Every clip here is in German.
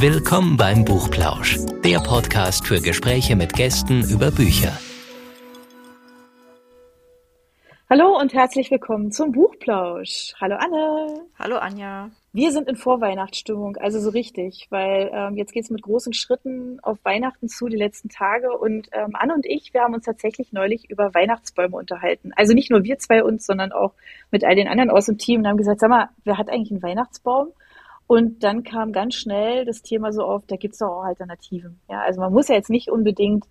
Willkommen beim Buchplausch, der Podcast für Gespräche mit Gästen über Bücher. Hallo und herzlich willkommen zum Buchplausch. Hallo Anne. Hallo Anja. Wir sind in Vorweihnachtsstimmung, also so richtig, weil ähm, jetzt geht's mit großen Schritten auf Weihnachten zu, die letzten Tage. Und ähm, Anne und ich, wir haben uns tatsächlich neulich über Weihnachtsbäume unterhalten. Also nicht nur wir zwei uns, sondern auch mit all den anderen aus dem Team und haben gesagt, sag mal, wer hat eigentlich einen Weihnachtsbaum? Und dann kam ganz schnell das Thema so auf, da gibt's doch auch Alternativen. Ja, also man muss ja jetzt nicht unbedingt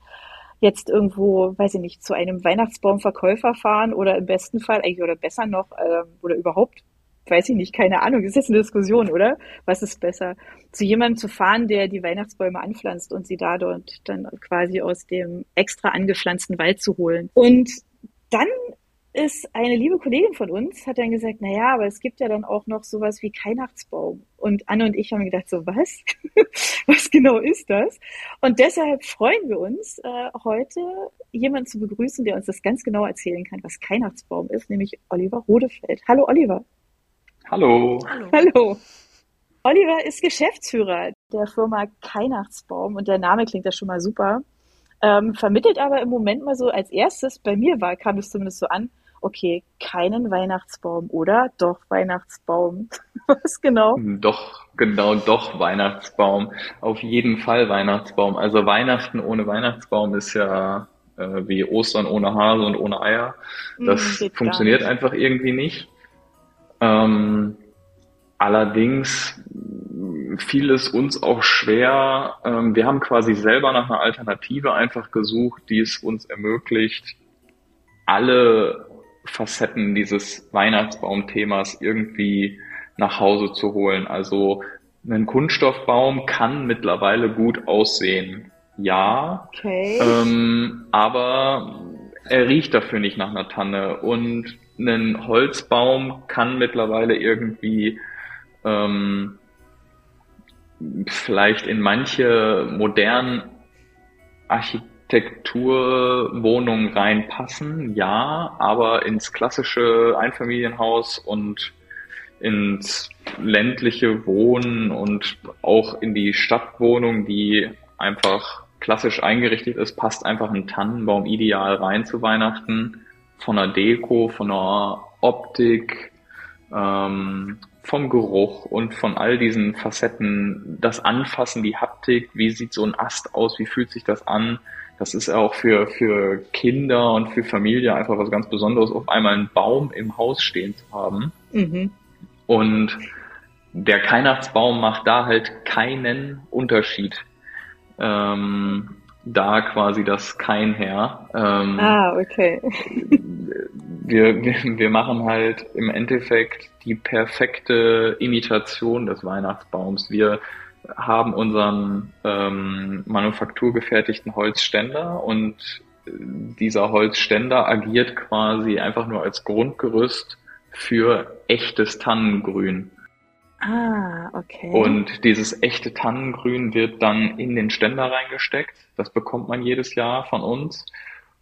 jetzt irgendwo, weiß ich nicht, zu einem Weihnachtsbaumverkäufer fahren oder im besten Fall eigentlich oder besser noch äh, oder überhaupt, weiß ich nicht, keine Ahnung, das ist jetzt eine Diskussion, oder? Was ist besser? Zu jemandem zu fahren, der die Weihnachtsbäume anpflanzt und sie da dort dann quasi aus dem extra angepflanzten Wald zu holen. Und dann ist eine liebe Kollegin von uns, hat dann gesagt, na ja, aber es gibt ja dann auch noch sowas wie Weihnachtsbaum. Und Anne und ich haben gedacht, so was? was genau ist das? Und deshalb freuen wir uns, äh, heute jemanden zu begrüßen, der uns das ganz genau erzählen kann, was Weihnachtsbaum ist, nämlich Oliver Rodefeld. Hallo Oliver. Hallo. Hallo. Hallo. Oliver ist Geschäftsführer der Firma Weihnachtsbaum und der Name klingt ja schon mal super. Ähm, vermittelt aber im Moment mal so als erstes, bei mir war, kam es zumindest so an, okay, keinen Weihnachtsbaum, oder? Doch, Weihnachtsbaum. Was genau? Doch, genau, doch, Weihnachtsbaum. Auf jeden Fall Weihnachtsbaum. Also Weihnachten ohne Weihnachtsbaum ist ja äh, wie Ostern ohne Hase und ohne Eier. Das mm, funktioniert einfach irgendwie nicht. Ähm, allerdings fiel es uns auch schwer. Ähm, wir haben quasi selber nach einer Alternative einfach gesucht, die es uns ermöglicht, alle Facetten dieses Weihnachtsbaumthemas irgendwie nach Hause zu holen. Also ein Kunststoffbaum kann mittlerweile gut aussehen. Ja, okay. ähm, aber er riecht dafür nicht nach einer Tanne. Und ein Holzbaum kann mittlerweile irgendwie ähm, vielleicht in manche modernen Architekturwohnungen reinpassen, ja, aber ins klassische Einfamilienhaus und ins ländliche Wohnen und auch in die Stadtwohnung, die einfach klassisch eingerichtet ist, passt einfach ein Tannenbaum ideal rein zu Weihnachten. Von der Deko, von der Optik, ähm, vom Geruch und von all diesen Facetten, das Anfassen, die Haptik, wie sieht so ein Ast aus, wie fühlt sich das an, das ist auch für, für Kinder und für Familie einfach was ganz Besonderes, auf einmal einen Baum im Haus stehen zu haben. Mhm. Und der Weihnachtsbaum macht da halt keinen Unterschied. Ähm, da quasi das Kein her. Ähm, ah, okay. wir, wir, wir machen halt im Endeffekt die perfekte Imitation des Weihnachtsbaums. Wir haben unseren ähm, manufakturgefertigten Holzständer und dieser Holzständer agiert quasi einfach nur als Grundgerüst für echtes Tannengrün. Ah, okay. Und dieses echte Tannengrün wird dann in den Ständer reingesteckt. Das bekommt man jedes Jahr von uns.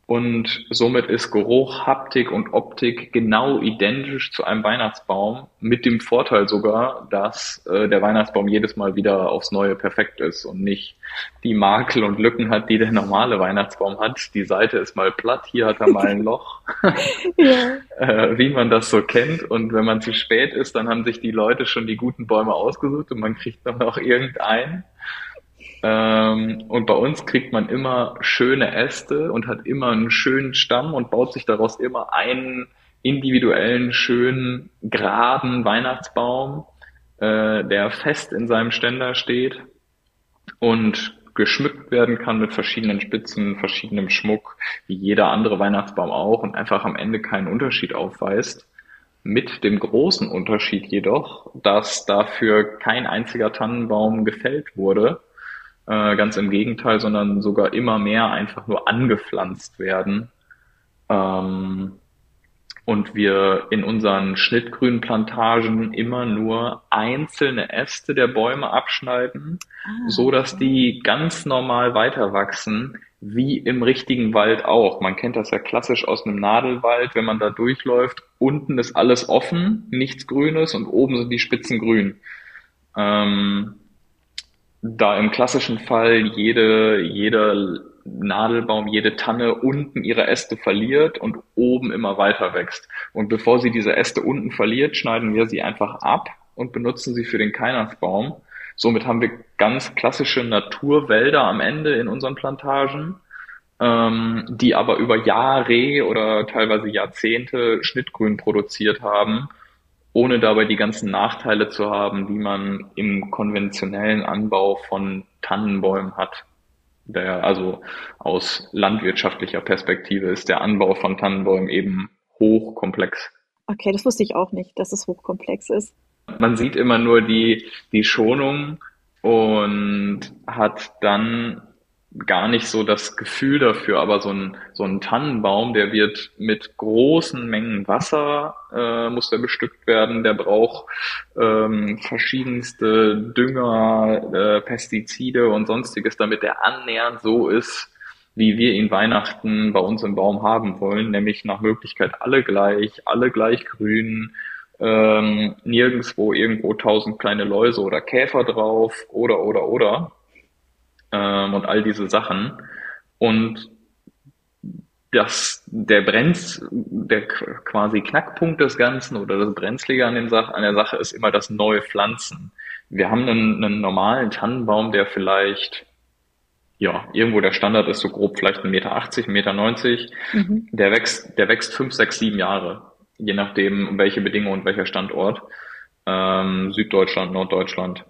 Und somit ist Geruch, Haptik und Optik genau identisch zu einem Weihnachtsbaum, mit dem Vorteil sogar, dass äh, der Weihnachtsbaum jedes Mal wieder aufs Neue perfekt ist und nicht die Makel und Lücken hat, die der normale Weihnachtsbaum hat. Die Seite ist mal platt, hier hat er mal ein Loch, ja. äh, wie man das so kennt. Und wenn man zu spät ist, dann haben sich die Leute schon die guten Bäume ausgesucht und man kriegt dann noch irgendeinen. Ähm, und bei uns kriegt man immer schöne Äste und hat immer einen schönen Stamm und baut sich daraus immer einen individuellen, schönen, geraden Weihnachtsbaum, äh, der fest in seinem Ständer steht und geschmückt werden kann mit verschiedenen Spitzen, verschiedenem Schmuck, wie jeder andere Weihnachtsbaum auch und einfach am Ende keinen Unterschied aufweist. Mit dem großen Unterschied jedoch, dass dafür kein einziger Tannenbaum gefällt wurde, äh, ganz im Gegenteil, sondern sogar immer mehr einfach nur angepflanzt werden. Ähm, und wir in unseren schnittgrünen Plantagen immer nur einzelne Äste der Bäume abschneiden, ah, so dass die ganz normal weiter wachsen, wie im richtigen Wald auch. Man kennt das ja klassisch aus einem Nadelwald, wenn man da durchläuft. Unten ist alles offen, nichts Grünes und oben sind die Spitzen grün. Ähm, da im klassischen Fall jede, jeder Nadelbaum, jede Tanne unten ihre Äste verliert und oben immer weiter wächst. Und bevor sie diese Äste unten verliert, schneiden wir sie einfach ab und benutzen sie für den Keinersbaum. Somit haben wir ganz klassische Naturwälder am Ende in unseren Plantagen, ähm, die aber über Jahre oder teilweise Jahrzehnte Schnittgrün produziert haben ohne dabei die ganzen Nachteile zu haben, die man im konventionellen Anbau von Tannenbäumen hat. Der, also aus landwirtschaftlicher Perspektive ist der Anbau von Tannenbäumen eben hochkomplex. Okay, das wusste ich auch nicht, dass es hochkomplex ist. Man sieht immer nur die, die Schonung und hat dann gar nicht so das Gefühl dafür, aber so ein, so ein Tannenbaum, der wird mit großen Mengen Wasser, äh, muss der bestückt werden, der braucht ähm, verschiedenste Dünger, äh, Pestizide und sonstiges, damit der annähernd so ist, wie wir ihn Weihnachten bei uns im Baum haben wollen, nämlich nach Möglichkeit alle gleich, alle gleich grün, ähm, nirgendwo irgendwo tausend kleine Läuse oder Käfer drauf oder oder oder ähm, und all diese Sachen. Und das, der Brenz, der quasi Knackpunkt des Ganzen oder das Brenzlige an, dem Sach, an der Sache ist immer das neue Pflanzen. Wir haben einen, einen normalen Tannenbaum, der vielleicht, ja, irgendwo der Standard ist so grob vielleicht 1,80 Meter, 1,90 Meter. Mhm. Der wächst, der wächst fünf, sechs, sieben Jahre. Je nachdem, welche Bedingungen und welcher Standort. Ähm, Süddeutschland, Norddeutschland.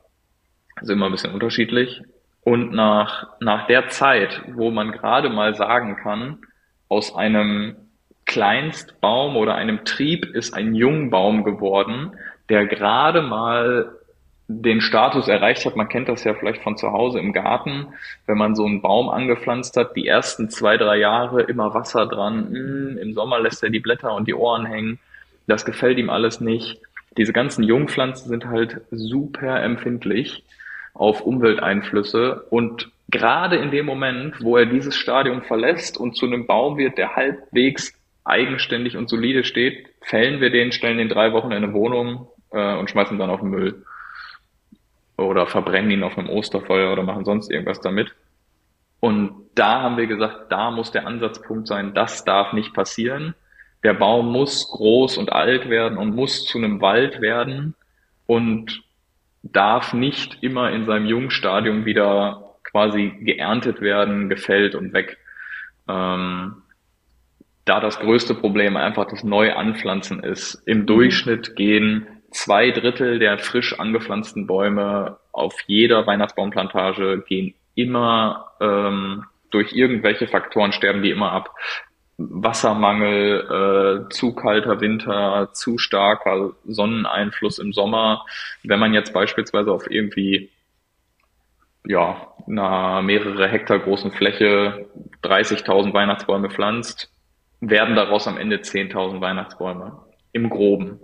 ist immer ein bisschen unterschiedlich. Und nach, nach der Zeit, wo man gerade mal sagen kann, aus einem Kleinstbaum oder einem Trieb ist ein Jungbaum geworden, der gerade mal den Status erreicht hat. Man kennt das ja vielleicht von zu Hause im Garten, wenn man so einen Baum angepflanzt hat, die ersten zwei, drei Jahre immer Wasser dran, hm, im Sommer lässt er die Blätter und die Ohren hängen. Das gefällt ihm alles nicht. Diese ganzen Jungpflanzen sind halt super empfindlich auf Umwelteinflüsse und gerade in dem Moment, wo er dieses Stadium verlässt und zu einem Baum wird, der halbwegs eigenständig und solide steht, fällen wir den, stellen den drei Wochen in eine Wohnung äh, und schmeißen dann auf den Müll. Oder verbrennen ihn auf einem Osterfeuer oder machen sonst irgendwas damit. Und da haben wir gesagt, da muss der Ansatzpunkt sein, das darf nicht passieren. Der Baum muss groß und alt werden und muss zu einem Wald werden. Und darf nicht immer in seinem Jungstadium wieder quasi geerntet werden, gefällt und weg. Ähm, da das größte Problem einfach das Neuanpflanzen ist. Im Durchschnitt gehen zwei Drittel der frisch angepflanzten Bäume auf jeder Weihnachtsbaumplantage gehen immer ähm, durch irgendwelche Faktoren sterben die immer ab. Wassermangel, äh, zu kalter Winter, zu starker Sonneneinfluss im Sommer. Wenn man jetzt beispielsweise auf irgendwie ja, einer mehrere Hektar großen Fläche 30.000 Weihnachtsbäume pflanzt, werden daraus am Ende 10.000 Weihnachtsbäume. Im Groben.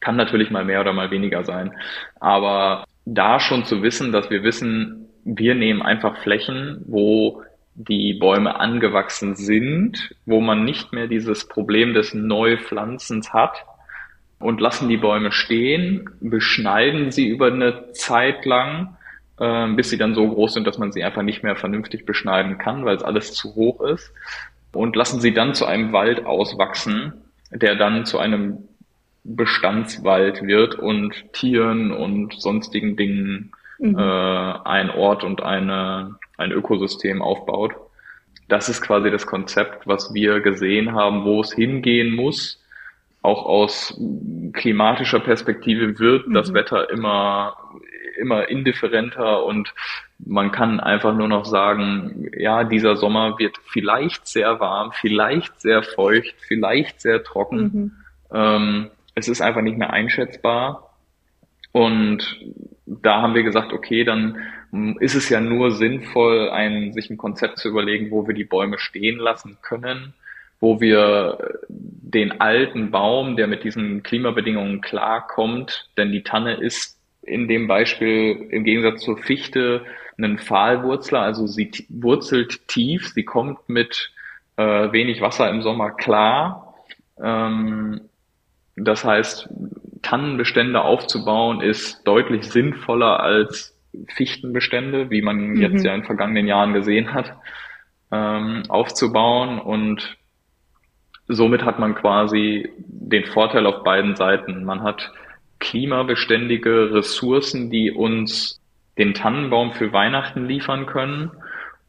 Kann natürlich mal mehr oder mal weniger sein. Aber da schon zu wissen, dass wir wissen, wir nehmen einfach Flächen, wo die Bäume angewachsen sind, wo man nicht mehr dieses Problem des Neupflanzens hat und lassen die Bäume stehen, beschneiden sie über eine Zeit lang, äh, bis sie dann so groß sind, dass man sie einfach nicht mehr vernünftig beschneiden kann, weil es alles zu hoch ist und lassen sie dann zu einem Wald auswachsen, der dann zu einem Bestandswald wird und Tieren und sonstigen Dingen mhm. äh, ein Ort und eine ein Ökosystem aufbaut. Das ist quasi das Konzept, was wir gesehen haben, wo es hingehen muss. Auch aus klimatischer Perspektive wird mhm. das Wetter immer, immer indifferenter und man kann einfach nur noch sagen, ja, dieser Sommer wird vielleicht sehr warm, vielleicht sehr feucht, vielleicht sehr trocken. Mhm. Ähm, es ist einfach nicht mehr einschätzbar. Und da haben wir gesagt, okay, dann ist es ja nur sinnvoll, ein, sich ein Konzept zu überlegen, wo wir die Bäume stehen lassen können, wo wir den alten Baum, der mit diesen Klimabedingungen klarkommt, denn die Tanne ist in dem Beispiel im Gegensatz zur Fichte ein Pfahlwurzler, also sie wurzelt tief, sie kommt mit äh, wenig Wasser im Sommer klar. Ähm, das heißt, Tannenbestände aufzubauen ist deutlich sinnvoller als Fichtenbestände, wie man mhm. jetzt ja in vergangenen Jahren gesehen hat, ähm, aufzubauen und somit hat man quasi den Vorteil auf beiden Seiten. Man hat klimabeständige Ressourcen, die uns den Tannenbaum für Weihnachten liefern können.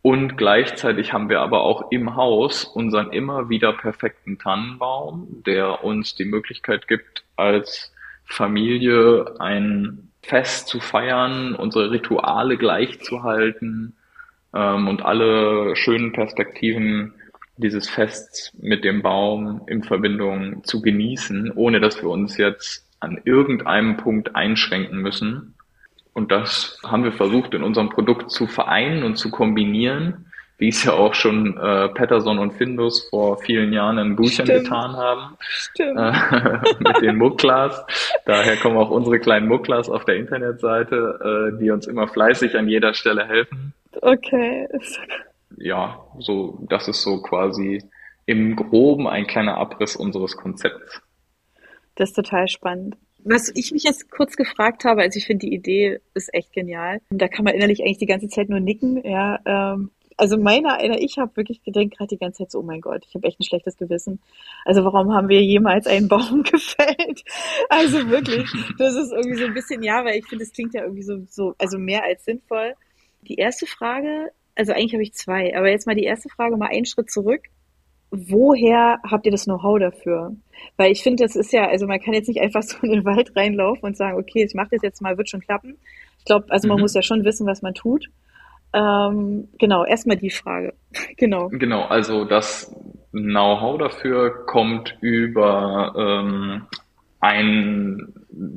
Und gleichzeitig haben wir aber auch im Haus unseren immer wieder perfekten Tannenbaum, der uns die Möglichkeit gibt, als Familie ein Fest zu feiern, unsere Rituale gleichzuhalten ähm, und alle schönen Perspektiven dieses Fests mit dem Baum in Verbindung zu genießen, ohne dass wir uns jetzt an irgendeinem Punkt einschränken müssen. Und das haben wir versucht in unserem Produkt zu vereinen und zu kombinieren, wie es ja auch schon äh, Patterson und Findus vor vielen Jahren in Büchern Stimmt. getan haben. Stimmt. Äh, mit den Mucklas. Daher kommen auch unsere kleinen Mucklas auf der Internetseite, äh, die uns immer fleißig an jeder Stelle helfen. Okay. Ja, so, das ist so quasi im Groben ein kleiner Abriss unseres Konzepts. Das ist total spannend. Was ich mich jetzt kurz gefragt habe, also ich finde die Idee ist echt genial. Da kann man innerlich eigentlich die ganze Zeit nur nicken. Ja, ähm, also meiner einer, ich habe wirklich gedacht gerade die ganze Zeit so, oh mein Gott, ich habe echt ein schlechtes Gewissen. Also warum haben wir jemals einen Baum gefällt? Also wirklich, das ist irgendwie so ein bisschen, ja, weil ich finde, das klingt ja irgendwie so, so, also mehr als sinnvoll. Die erste Frage, also eigentlich habe ich zwei, aber jetzt mal die erste Frage, mal einen Schritt zurück woher habt ihr das Know-how dafür? Weil ich finde, das ist ja, also man kann jetzt nicht einfach so in den Wald reinlaufen und sagen, okay, ich mache das jetzt mal, wird schon klappen. Ich glaube, also man mhm. muss ja schon wissen, was man tut. Ähm, genau, erstmal die Frage. genau. Genau, also das Know-how dafür kommt über ähm, ein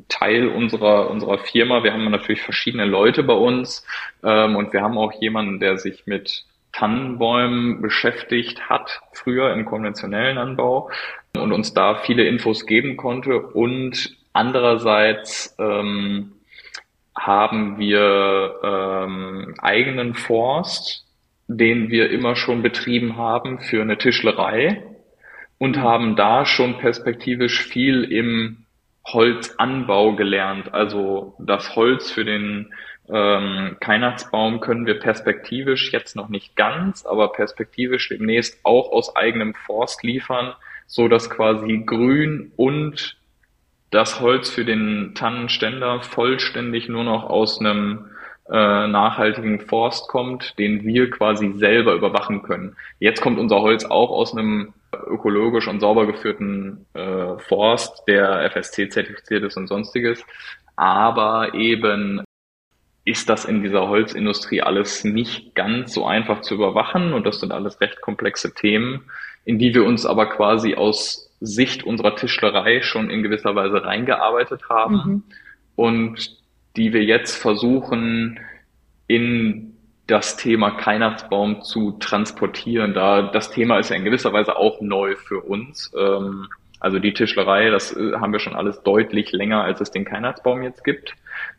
Teil unserer, unserer Firma. Wir haben natürlich verschiedene Leute bei uns ähm, und wir haben auch jemanden, der sich mit Tannenbäumen beschäftigt hat, früher im konventionellen Anbau und uns da viele Infos geben konnte. Und andererseits ähm, haben wir ähm, eigenen Forst, den wir immer schon betrieben haben für eine Tischlerei und haben da schon perspektivisch viel im Holzanbau gelernt. Also das Holz für den ähm, Weihnachtsbaum können wir perspektivisch jetzt noch nicht ganz, aber perspektivisch demnächst auch aus eigenem Forst liefern, so dass quasi Grün und das Holz für den Tannenständer vollständig nur noch aus einem äh, nachhaltigen Forst kommt, den wir quasi selber überwachen können. Jetzt kommt unser Holz auch aus einem ökologisch und sauber geführten äh, Forst, der FSC zertifiziert ist und sonstiges, aber eben ist das in dieser Holzindustrie alles nicht ganz so einfach zu überwachen und das sind alles recht komplexe Themen, in die wir uns aber quasi aus Sicht unserer Tischlerei schon in gewisser Weise reingearbeitet haben mhm. und die wir jetzt versuchen in das Thema Weihnachtsbaum zu transportieren. Da das Thema ist ja in gewisser Weise auch neu für uns. Ähm, also die Tischlerei, das äh, haben wir schon alles deutlich länger, als es den Weihnachtsbaum jetzt gibt.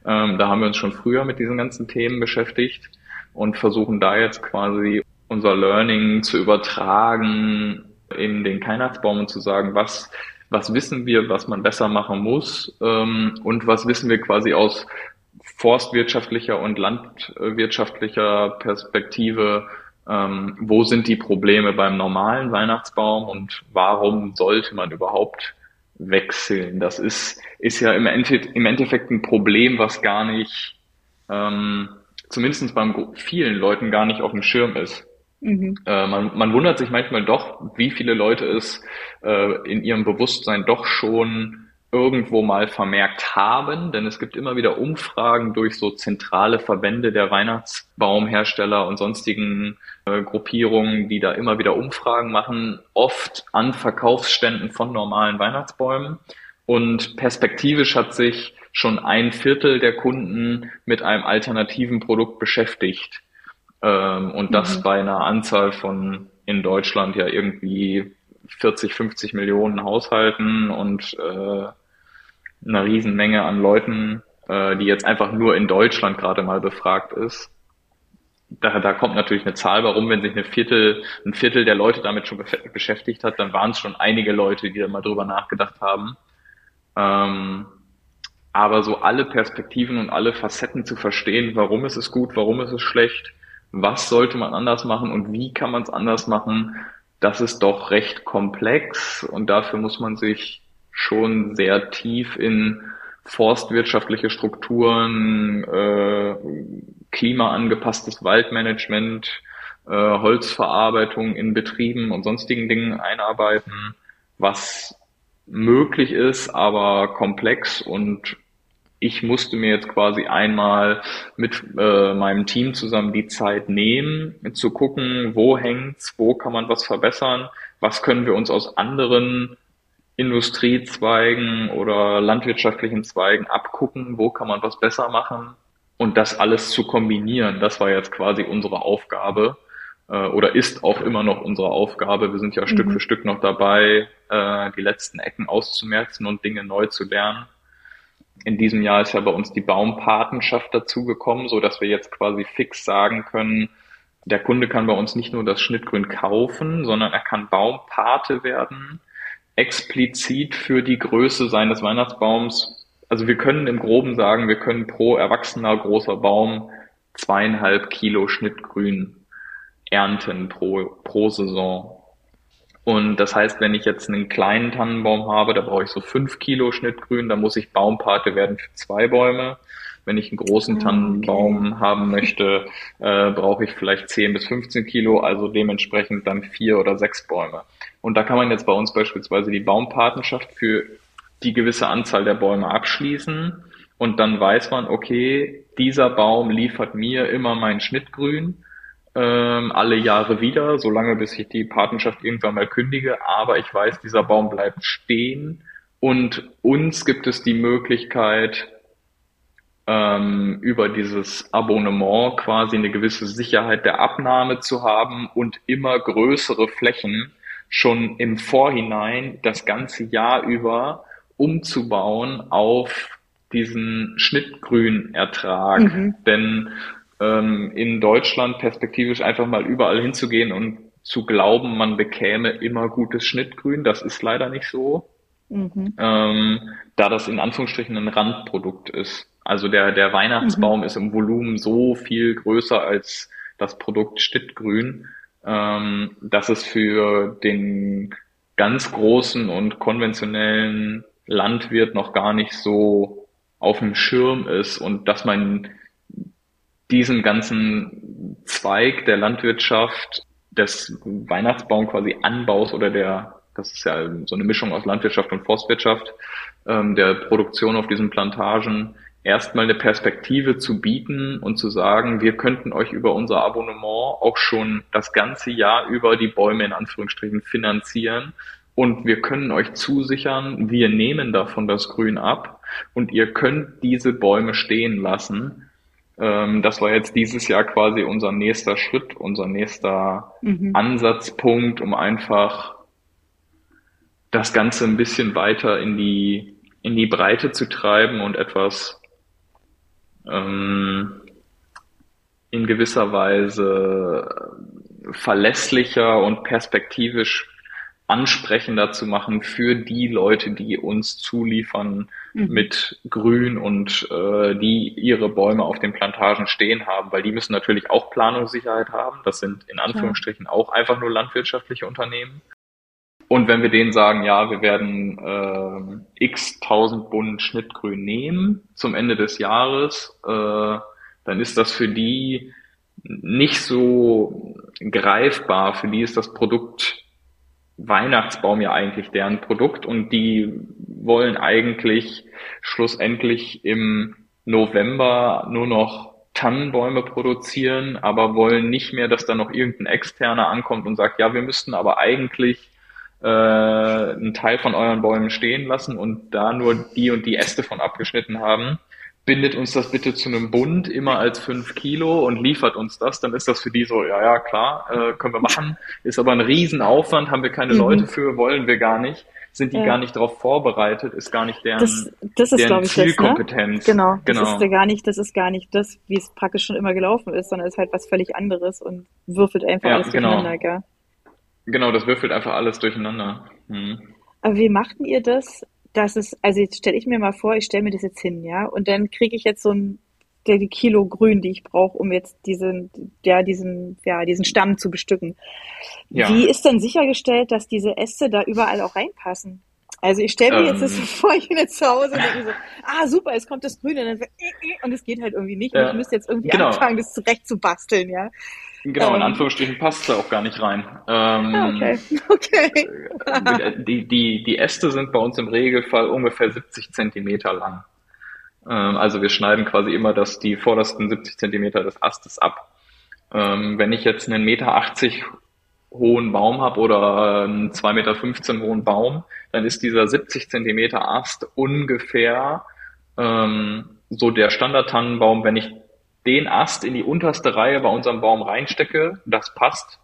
Ähm, da haben wir uns schon früher mit diesen ganzen Themen beschäftigt und versuchen da jetzt quasi unser Learning zu übertragen in den Weihnachtsbaum und zu sagen, was, was wissen wir, was man besser machen muss ähm, und was wissen wir quasi aus forstwirtschaftlicher und landwirtschaftlicher Perspektive, ähm, wo sind die Probleme beim normalen Weihnachtsbaum und warum sollte man überhaupt wechseln. Das ist, ist ja im, Endeffekt, im Endeffekt ein Problem, was gar nicht, ähm, zumindest beim vielen Leuten gar nicht auf dem Schirm ist. Mhm. Äh, man, man wundert sich manchmal doch, wie viele Leute es äh, in ihrem Bewusstsein doch schon irgendwo mal vermerkt haben, denn es gibt immer wieder Umfragen durch so zentrale Verbände der Weihnachtsbaumhersteller und sonstigen äh, Gruppierungen, die da immer wieder Umfragen machen, oft an Verkaufsständen von normalen Weihnachtsbäumen. Und perspektivisch hat sich schon ein Viertel der Kunden mit einem alternativen Produkt beschäftigt. Ähm, und das mhm. bei einer Anzahl von in Deutschland ja irgendwie 40, 50 Millionen Haushalten und äh, einer Riesenmenge an Leuten, äh, die jetzt einfach nur in Deutschland gerade mal befragt ist. Da, da kommt natürlich eine Zahl warum, wenn sich eine Viertel, ein Viertel der Leute damit schon beschäftigt hat, dann waren es schon einige Leute, die da mal drüber nachgedacht haben. Ähm, aber so alle Perspektiven und alle Facetten zu verstehen, warum ist es gut, warum ist es schlecht, was sollte man anders machen und wie kann man es anders machen, das ist doch recht komplex und dafür muss man sich schon sehr tief in forstwirtschaftliche Strukturen, äh, klimaangepasstes Waldmanagement, äh, Holzverarbeitung in Betrieben und sonstigen Dingen einarbeiten, was möglich ist, aber komplex und ich musste mir jetzt quasi einmal mit äh, meinem Team zusammen die Zeit nehmen, zu gucken, wo hängt's, wo kann man was verbessern, was können wir uns aus anderen Industriezweigen oder landwirtschaftlichen Zweigen abgucken, wo kann man was besser machen und das alles zu kombinieren. Das war jetzt quasi unsere Aufgabe äh, oder ist auch immer noch unsere Aufgabe. Wir sind ja mhm. Stück für Stück noch dabei, äh, die letzten Ecken auszumerzen und Dinge neu zu lernen. In diesem Jahr ist ja bei uns die Baumpatenschaft dazugekommen, so dass wir jetzt quasi fix sagen können, der Kunde kann bei uns nicht nur das Schnittgrün kaufen, sondern er kann Baumpate werden, explizit für die Größe seines Weihnachtsbaums. Also wir können im Groben sagen, wir können pro erwachsener großer Baum zweieinhalb Kilo Schnittgrün ernten pro, pro Saison. Und das heißt, wenn ich jetzt einen kleinen Tannenbaum habe, da brauche ich so fünf Kilo Schnittgrün, da muss ich Baumpate werden für zwei Bäume. Wenn ich einen großen ah, Tannenbaum okay. haben möchte, äh, brauche ich vielleicht 10 bis 15 Kilo, also dementsprechend dann vier oder sechs Bäume. Und da kann man jetzt bei uns beispielsweise die Baumpatenschaft für die gewisse Anzahl der Bäume abschließen. Und dann weiß man, okay, dieser Baum liefert mir immer mein Schnittgrün ähm, alle Jahre wieder, solange bis ich die Patenschaft irgendwann mal kündige. Aber ich weiß, dieser Baum bleibt stehen und uns gibt es die Möglichkeit, ähm, über dieses Abonnement quasi eine gewisse Sicherheit der Abnahme zu haben und immer größere Flächen schon im Vorhinein das ganze Jahr über umzubauen auf diesen Schnittgrünertrag. Mhm. Denn ähm, in Deutschland perspektivisch einfach mal überall hinzugehen und zu glauben, man bekäme immer gutes Schnittgrün. Das ist leider nicht so, mhm. ähm, da das in Anführungsstrichen ein Randprodukt ist. Also der, der Weihnachtsbaum mhm. ist im Volumen so viel größer als das Produkt Schnittgrün, ähm, dass es für den ganz großen und konventionellen Landwirt noch gar nicht so auf dem Schirm ist und dass man diesen ganzen Zweig der Landwirtschaft, des Weihnachtsbaum quasi Anbaus oder der, das ist ja so eine Mischung aus Landwirtschaft und Forstwirtschaft, ähm, der Produktion auf diesen Plantagen, erstmal eine Perspektive zu bieten und zu sagen, wir könnten euch über unser Abonnement auch schon das ganze Jahr über die Bäume in Anführungsstrichen finanzieren. Und wir können euch zusichern, wir nehmen davon das Grün ab und ihr könnt diese Bäume stehen lassen das war jetzt dieses Jahr quasi unser nächster Schritt, unser nächster mhm. Ansatzpunkt, um einfach das Ganze ein bisschen weiter in die, in die Breite zu treiben und etwas ähm, in gewisser Weise verlässlicher und perspektivisch ansprechender zu machen für die Leute, die uns zuliefern mhm. mit Grün und äh, die ihre Bäume auf den Plantagen stehen haben, weil die müssen natürlich auch Planungssicherheit haben. Das sind in Anführungsstrichen ja. auch einfach nur landwirtschaftliche Unternehmen. Und wenn wir denen sagen, ja, wir werden äh, x tausend Bund Schnittgrün nehmen zum Ende des Jahres, äh, dann ist das für die nicht so greifbar. Für die ist das Produkt Weihnachtsbaum ja eigentlich deren Produkt und die wollen eigentlich schlussendlich im November nur noch Tannenbäume produzieren, aber wollen nicht mehr, dass da noch irgendein Externer ankommt und sagt, ja, wir müssten aber eigentlich äh, einen Teil von euren Bäumen stehen lassen und da nur die und die Äste von abgeschnitten haben bindet uns das bitte zu einem Bund immer als fünf Kilo und liefert uns das, dann ist das für die so, ja, ja, klar, äh, können wir machen. Ist aber ein Riesenaufwand, haben wir keine mhm. Leute für, wollen wir gar nicht, sind die ja. gar nicht darauf vorbereitet, ist gar nicht deren, das, das ist, deren Zielkompetenz. Das, ne? Genau, genau, das ist gar nicht, das ist gar nicht das, wie es praktisch schon immer gelaufen ist, sondern ist halt was völlig anderes und würfelt einfach ja, alles genau. durcheinander, gell? Genau, das würfelt einfach alles durcheinander. Hm. Aber wie machten ihr das, das ist, also jetzt stelle ich mir mal vor, ich stelle mir das jetzt hin, ja, und dann kriege ich jetzt so ein die Kilo Grün, die ich brauche, um jetzt diesen, ja, diesen, ja, diesen Stamm zu bestücken. Ja. Wie ist denn sichergestellt, dass diese Äste da überall auch reinpassen? Also ich stelle mir ähm, jetzt das so vor, ich bin jetzt zu Hause und denke so, ah super, es kommt das Grüne und dann so, äh, äh, und es geht halt irgendwie nicht. Ja. Und ich müsste jetzt irgendwie genau. anfangen, das zurecht zu basteln, ja. Genau, in ähm. Anführungsstrichen passt es da auch gar nicht rein. Ähm, ah, okay, okay. Äh, die, die, die Äste sind bei uns im Regelfall ungefähr 70 Zentimeter lang. Ähm, also wir schneiden quasi immer das, die vordersten 70 Zentimeter des Astes ab. Ähm, wenn ich jetzt einen Meter 80 hohen Baum habe oder einen 2,15 Meter hohen Baum, dann ist dieser 70 Zentimeter Ast ungefähr ähm, so der Standard-Tannenbaum, wenn ich den Ast in die unterste Reihe bei unserem Baum reinstecke, das passt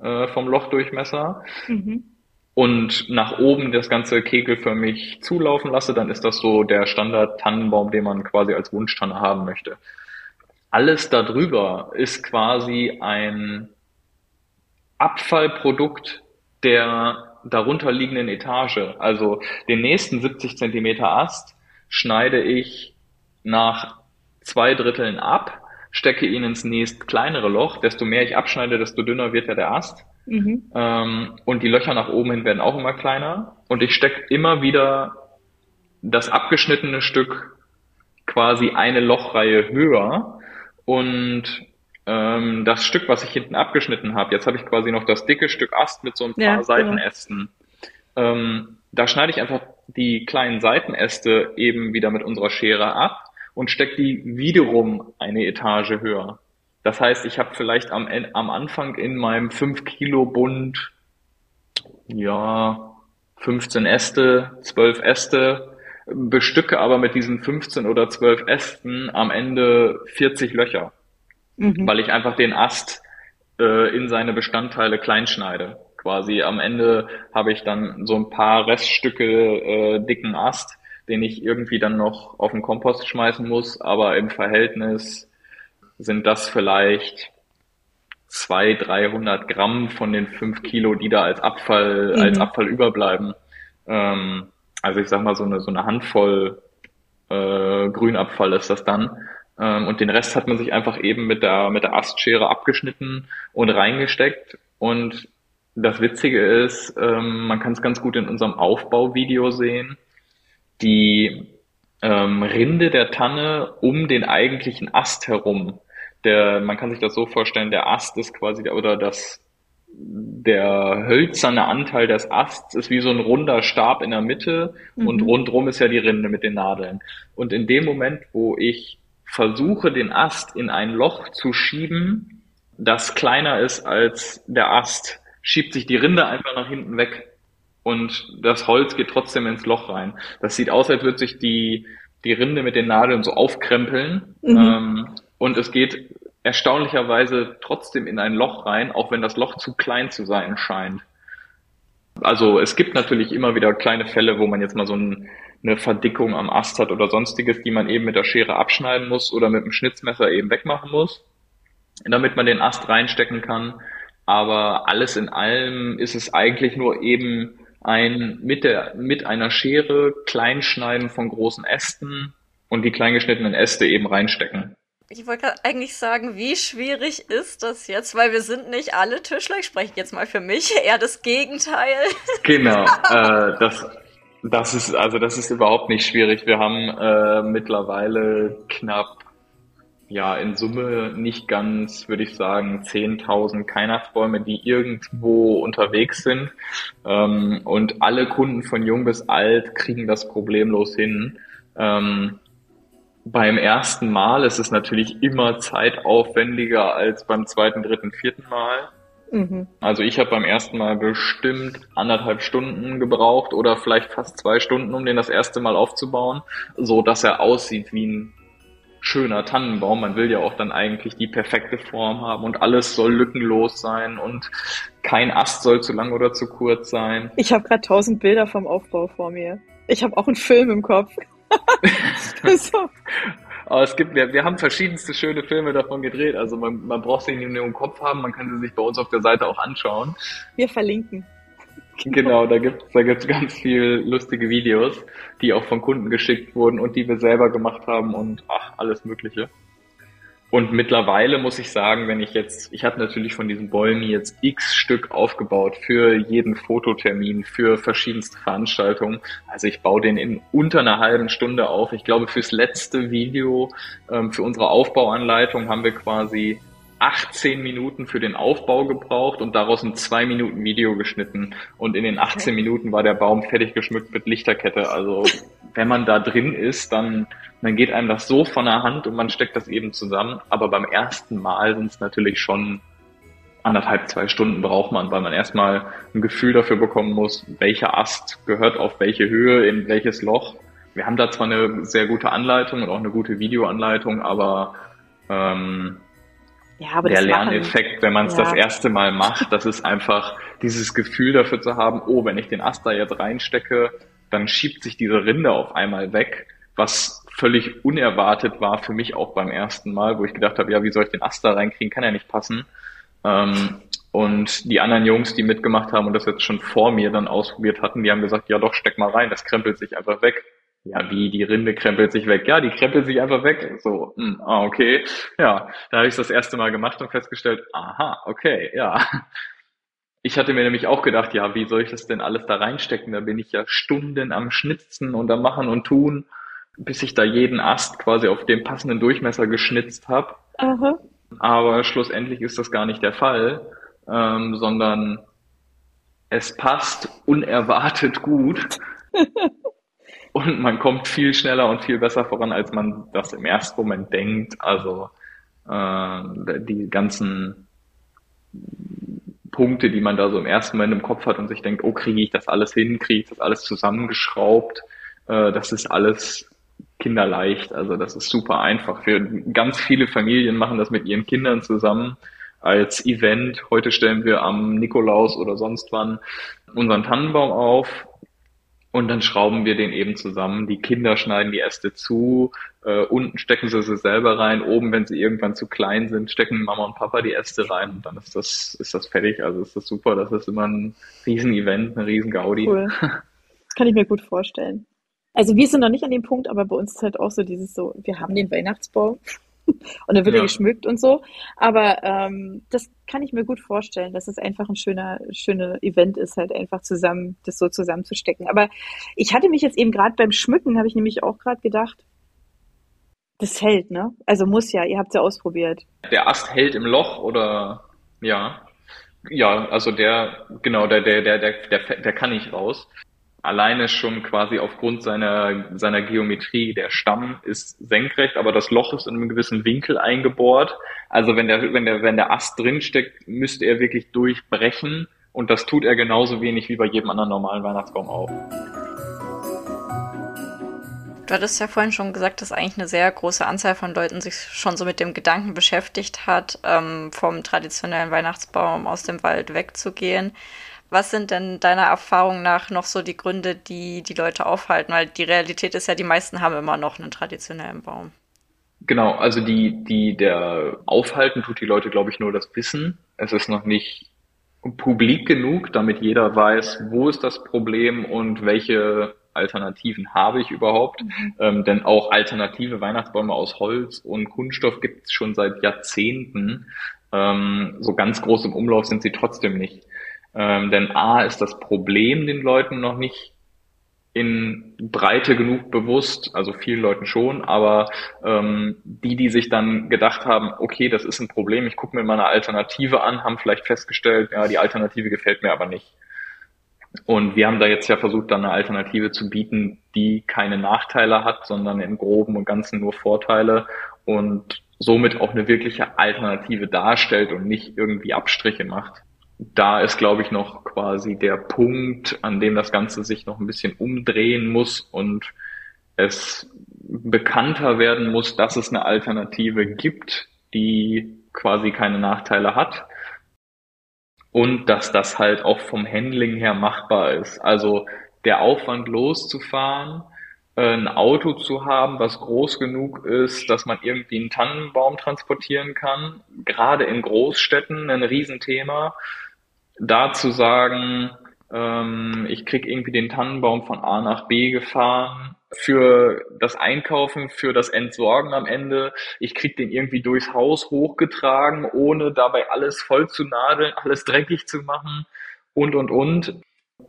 äh, vom Lochdurchmesser. Mhm. Und nach oben das ganze kegelförmig zulaufen lasse, dann ist das so der Standard-Tannenbaum, den man quasi als Wunschtanne haben möchte. Alles darüber ist quasi ein Abfallprodukt der darunterliegenden Etage. Also den nächsten 70 Zentimeter Ast schneide ich nach zwei Dritteln ab stecke ihn ins nächst kleinere Loch. Desto mehr ich abschneide, desto dünner wird ja der Ast. Mhm. Ähm, und die Löcher nach oben hin werden auch immer kleiner. Und ich stecke immer wieder das abgeschnittene Stück quasi eine Lochreihe höher. Und ähm, das Stück, was ich hinten abgeschnitten habe, jetzt habe ich quasi noch das dicke Stück Ast mit so ein paar ja, Seitenästen. Ähm, da schneide ich einfach die kleinen Seitenäste eben wieder mit unserer Schere ab und stecke die wiederum eine Etage höher. Das heißt, ich habe vielleicht am, am Anfang in meinem 5 Kilo Bund ja 15 Äste, 12 Äste, bestücke aber mit diesen 15 oder 12 Ästen am Ende 40 Löcher, mhm. weil ich einfach den Ast äh, in seine Bestandteile kleinschneide. Quasi am Ende habe ich dann so ein paar Reststücke äh, dicken Ast, den ich irgendwie dann noch auf den Kompost schmeißen muss, aber im Verhältnis sind das vielleicht zwei, 300 Gramm von den fünf Kilo, die da als Abfall, mhm. als Abfall überbleiben. Ähm, also ich sag mal so eine, so eine Handvoll äh, Grünabfall ist das dann. Ähm, und den Rest hat man sich einfach eben mit der, mit der Astschere abgeschnitten und reingesteckt. Und das Witzige ist, ähm, man kann es ganz gut in unserem Aufbauvideo sehen die ähm, Rinde der Tanne um den eigentlichen Ast herum. Der, man kann sich das so vorstellen, der Ast ist quasi, der, oder das, der hölzerne Anteil des Asts ist wie so ein runder Stab in der Mitte mhm. und rundrum ist ja die Rinde mit den Nadeln. Und in dem Moment, wo ich versuche, den Ast in ein Loch zu schieben, das kleiner ist als der Ast, schiebt sich die Rinde einfach nach hinten weg und das Holz geht trotzdem ins Loch rein. Das sieht aus, als würde sich die, die Rinde mit den Nadeln so aufkrempeln. Mhm. Ähm, und es geht erstaunlicherweise trotzdem in ein Loch rein, auch wenn das Loch zu klein zu sein scheint. Also es gibt natürlich immer wieder kleine Fälle, wo man jetzt mal so ein, eine Verdickung am Ast hat oder sonstiges, die man eben mit der Schere abschneiden muss oder mit dem Schnitzmesser eben wegmachen muss, damit man den Ast reinstecken kann. Aber alles in allem ist es eigentlich nur eben ein mit der mit einer Schere Kleinschneiden von großen Ästen und die kleingeschnittenen Äste eben reinstecken. Ich wollte eigentlich sagen, wie schwierig ist das jetzt, weil wir sind nicht alle Tischler. Ich spreche jetzt mal für mich, eher das Gegenteil. Genau, äh, das das ist also das ist überhaupt nicht schwierig. Wir haben äh, mittlerweile knapp ja, in Summe nicht ganz, würde ich sagen, 10.000 Weihnachtsbäume, die irgendwo unterwegs sind. Ähm, und alle Kunden von jung bis alt kriegen das problemlos hin. Ähm, beim ersten Mal ist es natürlich immer zeitaufwendiger als beim zweiten, dritten, vierten Mal. Mhm. Also ich habe beim ersten Mal bestimmt anderthalb Stunden gebraucht oder vielleicht fast zwei Stunden, um den das erste Mal aufzubauen, so dass er aussieht wie ein schöner Tannenbaum. Man will ja auch dann eigentlich die perfekte Form haben und alles soll lückenlos sein und kein Ast soll zu lang oder zu kurz sein. Ich habe gerade tausend Bilder vom Aufbau vor mir. Ich habe auch einen Film im Kopf. so. Aber es gibt, wir, wir haben verschiedenste schöne Filme davon gedreht. Also man, man braucht sie nicht nur im Kopf haben, man kann sie sich bei uns auf der Seite auch anschauen. Wir verlinken. Genau, da gibt's da gibt's ganz viel lustige Videos, die auch von Kunden geschickt wurden und die wir selber gemacht haben und ach, alles Mögliche. Und mittlerweile muss ich sagen, wenn ich jetzt, ich habe natürlich von diesen Bäumen jetzt x Stück aufgebaut für jeden Fototermin, für verschiedenste Veranstaltungen. Also ich baue den in unter einer halben Stunde auf. Ich glaube, fürs letzte Video, ähm, für unsere Aufbauanleitung haben wir quasi 18 Minuten für den Aufbau gebraucht und daraus ein 2 Minuten Video geschnitten. Und in den 18 Minuten war der Baum fertig geschmückt mit Lichterkette. Also wenn man da drin ist, dann, dann geht einem das so von der Hand und man steckt das eben zusammen. Aber beim ersten Mal sind es natürlich schon anderthalb, zwei Stunden braucht man, weil man erstmal ein Gefühl dafür bekommen muss, welcher Ast gehört auf welche Höhe, in welches Loch. Wir haben da zwar eine sehr gute Anleitung und auch eine gute Videoanleitung, aber ähm, ja, aber der Lerneffekt, wenn man es ja. das erste Mal macht, das ist einfach dieses Gefühl dafür zu haben, oh, wenn ich den Ast da jetzt reinstecke, dann schiebt sich diese Rinde auf einmal weg, was völlig unerwartet war für mich auch beim ersten Mal, wo ich gedacht habe, ja, wie soll ich den Ast da reinkriegen, kann ja nicht passen. Ähm, und die anderen Jungs, die mitgemacht haben und das jetzt schon vor mir dann ausprobiert hatten, die haben gesagt, ja doch, steck mal rein, das krempelt sich einfach weg. Ja, wie, die Rinde krempelt sich weg? Ja, die krempelt sich einfach weg. So, hm, ah, okay. Ja, da habe ich das erste Mal gemacht und festgestellt, aha, okay, ja. Ich hatte mir nämlich auch gedacht, ja, wie soll ich das denn alles da reinstecken? Da bin ich ja Stunden am Schnitzen und am Machen und Tun, bis ich da jeden Ast quasi auf dem passenden Durchmesser geschnitzt habe. Aber schlussendlich ist das gar nicht der Fall, ähm, sondern es passt unerwartet gut. und man kommt viel schneller und viel besser voran, als man das im ersten Moment denkt. Also äh, die ganzen Punkte, die man da so im ersten Moment im Kopf hat und sich denkt, oh, kriege ich das alles hin, kriege ich das alles zusammengeschraubt, äh, das ist alles kinderleicht. Also das ist super einfach. Für ganz viele Familien machen das mit ihren Kindern zusammen als Event. Heute stellen wir am Nikolaus oder sonst wann unseren Tannenbaum auf und dann schrauben wir den eben zusammen. Die Kinder schneiden die Äste zu, äh, unten stecken sie sie selber rein, oben, wenn sie irgendwann zu klein sind, stecken Mama und Papa die Äste rein und dann ist das, ist das fertig. Also ist das super. Das ist immer ein Riesen-Event, eine Riesen-Gaudi. Cool. Kann ich mir gut vorstellen. Also wir sind noch nicht an dem Punkt, aber bei uns ist halt auch so dieses so, wir haben den Weihnachtsbaum und dann wird ja. er geschmückt und so. Aber ähm, das kann ich mir gut vorstellen, dass es einfach ein schöner, schöner Event ist, halt einfach zusammen, das so zusammenzustecken. Aber ich hatte mich jetzt eben gerade beim Schmücken, habe ich nämlich auch gerade gedacht, das hält, ne? Also muss ja, ihr habt es ja ausprobiert. Der Ast hält im Loch oder ja. Ja, also der, genau, der, der, der, der, der, der kann nicht raus alleine schon quasi aufgrund seiner, seiner Geometrie, der Stamm ist senkrecht, aber das Loch ist in einem gewissen Winkel eingebohrt. Also wenn der, wenn der, wenn der Ast drinsteckt, müsste er wirklich durchbrechen. Und das tut er genauso wenig wie bei jedem anderen normalen Weihnachtsbaum auch. Du hattest ja vorhin schon gesagt, dass eigentlich eine sehr große Anzahl von Leuten sich schon so mit dem Gedanken beschäftigt hat, ähm, vom traditionellen Weihnachtsbaum aus dem Wald wegzugehen. Was sind denn deiner Erfahrung nach noch so die Gründe, die die Leute aufhalten? Weil die Realität ist ja, die meisten haben immer noch einen traditionellen Baum. Genau, also die, die, der Aufhalten tut die Leute, glaube ich, nur das Wissen. Es ist noch nicht publik genug, damit jeder weiß, wo ist das Problem und welche Alternativen habe ich überhaupt. Mhm. Ähm, denn auch alternative Weihnachtsbäume aus Holz und Kunststoff gibt es schon seit Jahrzehnten. Ähm, so ganz groß im Umlauf sind sie trotzdem nicht. Ähm, denn A ist das Problem den Leuten noch nicht in Breite genug bewusst, also vielen Leuten schon, aber ähm, die, die sich dann gedacht haben, okay, das ist ein Problem, ich gucke mir mal eine Alternative an, haben vielleicht festgestellt, ja, die Alternative gefällt mir aber nicht. Und wir haben da jetzt ja versucht, dann eine Alternative zu bieten, die keine Nachteile hat, sondern im Groben und Ganzen nur Vorteile und somit auch eine wirkliche Alternative darstellt und nicht irgendwie Abstriche macht da ist, glaube ich, noch quasi der Punkt, an dem das Ganze sich noch ein bisschen umdrehen muss und es bekannter werden muss, dass es eine Alternative gibt, die quasi keine Nachteile hat und dass das halt auch vom Handling her machbar ist. Also der Aufwand loszufahren, ein Auto zu haben, was groß genug ist, dass man irgendwie einen Tannenbaum transportieren kann, gerade in Großstädten ein Riesenthema da zu sagen, Ähm, ich krieg irgendwie den Tannenbaum von A nach B gefahren für das Einkaufen, für das Entsorgen am Ende. Ich krieg den irgendwie durchs Haus hochgetragen, ohne dabei alles voll zu nadeln, alles dreckig zu machen und, und, und.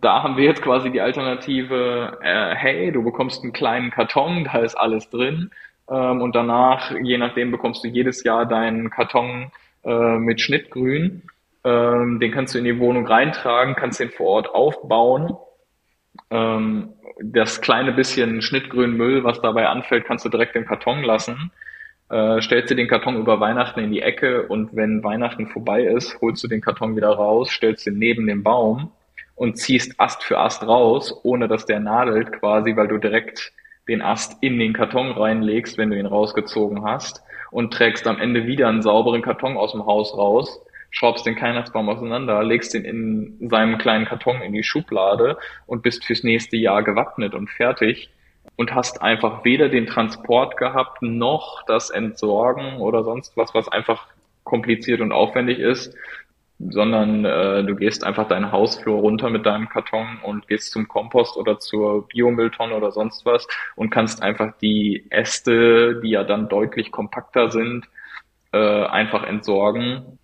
Da haben wir jetzt quasi die Alternative, äh, hey, du bekommst einen kleinen Karton, da ist alles drin. Ähm, und danach, je nachdem, bekommst du jedes Jahr deinen Karton äh, mit Schnittgrün. Ähm, den kannst du in die Wohnung reintragen, kannst den vor Ort aufbauen. Ähm, das kleine bisschen schnittgrünen Müll, was dabei anfällt, kannst du direkt im Karton lassen. Äh, stellst du den Karton über Weihnachten in die Ecke und wenn Weihnachten vorbei ist, holst du den Karton wieder raus, stellst ihn neben den Baum und ziehst Ast für Ast raus, ohne dass der nadelt quasi, weil du direkt den Ast in den Karton reinlegst, wenn du ihn rausgezogen hast und trägst am Ende wieder einen sauberen Karton aus dem Haus raus, schraubst den Weihnachtsbaum auseinander, legst ihn in seinem kleinen Karton in die Schublade und bist fürs nächste Jahr gewappnet und fertig und hast einfach weder den Transport gehabt noch das Entsorgen oder sonst was, was einfach kompliziert und aufwendig ist, sondern äh, du gehst einfach deinen Hausflur runter mit deinem Karton und gehst zum Kompost oder zur Biomülltonne oder sonst was und kannst einfach die Äste, die ja dann deutlich kompakter sind, äh, einfach entsorgen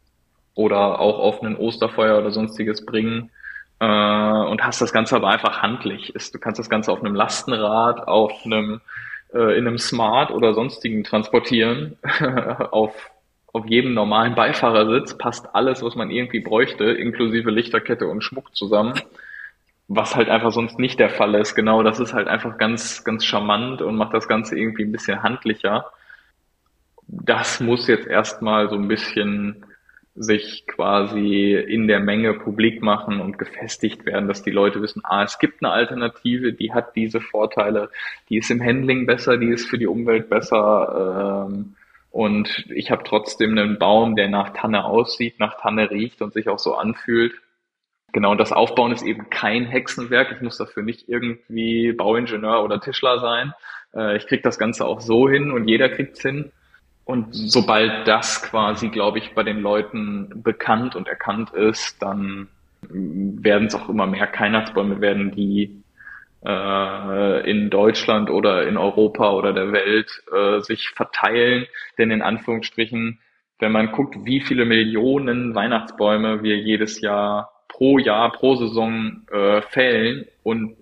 oder auch auf einen Osterfeuer oder sonstiges bringen äh, und hast das Ganze aber einfach handlich. Du kannst das Ganze auf einem Lastenrad, auf einem äh, in einem Smart oder sonstigen transportieren, auf auf jedem normalen Beifahrersitz passt alles, was man irgendwie bräuchte, inklusive Lichterkette und Schmuck zusammen. Was halt einfach sonst nicht der Fall ist. Genau, das ist halt einfach ganz, ganz charmant und macht das Ganze irgendwie ein bisschen handlicher. Das muss jetzt erstmal so ein bisschen sich quasi in der Menge publik machen und gefestigt werden, dass die Leute wissen, ah, es gibt eine Alternative, die hat diese Vorteile, die ist im Handling besser, die ist für die Umwelt besser. Ähm, und ich habe trotzdem einen Baum, der nach Tanne aussieht, nach Tanne riecht und sich auch so anfühlt. Genau, und das Aufbauen ist eben kein Hexenwerk. Ich muss dafür nicht irgendwie Bauingenieur oder Tischler sein. Äh, ich kriege das Ganze auch so hin und jeder kriegt's hin. Und sobald das quasi, glaube ich, bei den Leuten bekannt und erkannt ist, dann werden es auch immer mehr Weihnachtsbäume werden, die äh, in Deutschland oder in Europa oder der Welt äh, sich verteilen. Denn in Anführungsstrichen, wenn man guckt, wie viele Millionen Weihnachtsbäume wir jedes Jahr pro Jahr, pro Saison äh, fällen und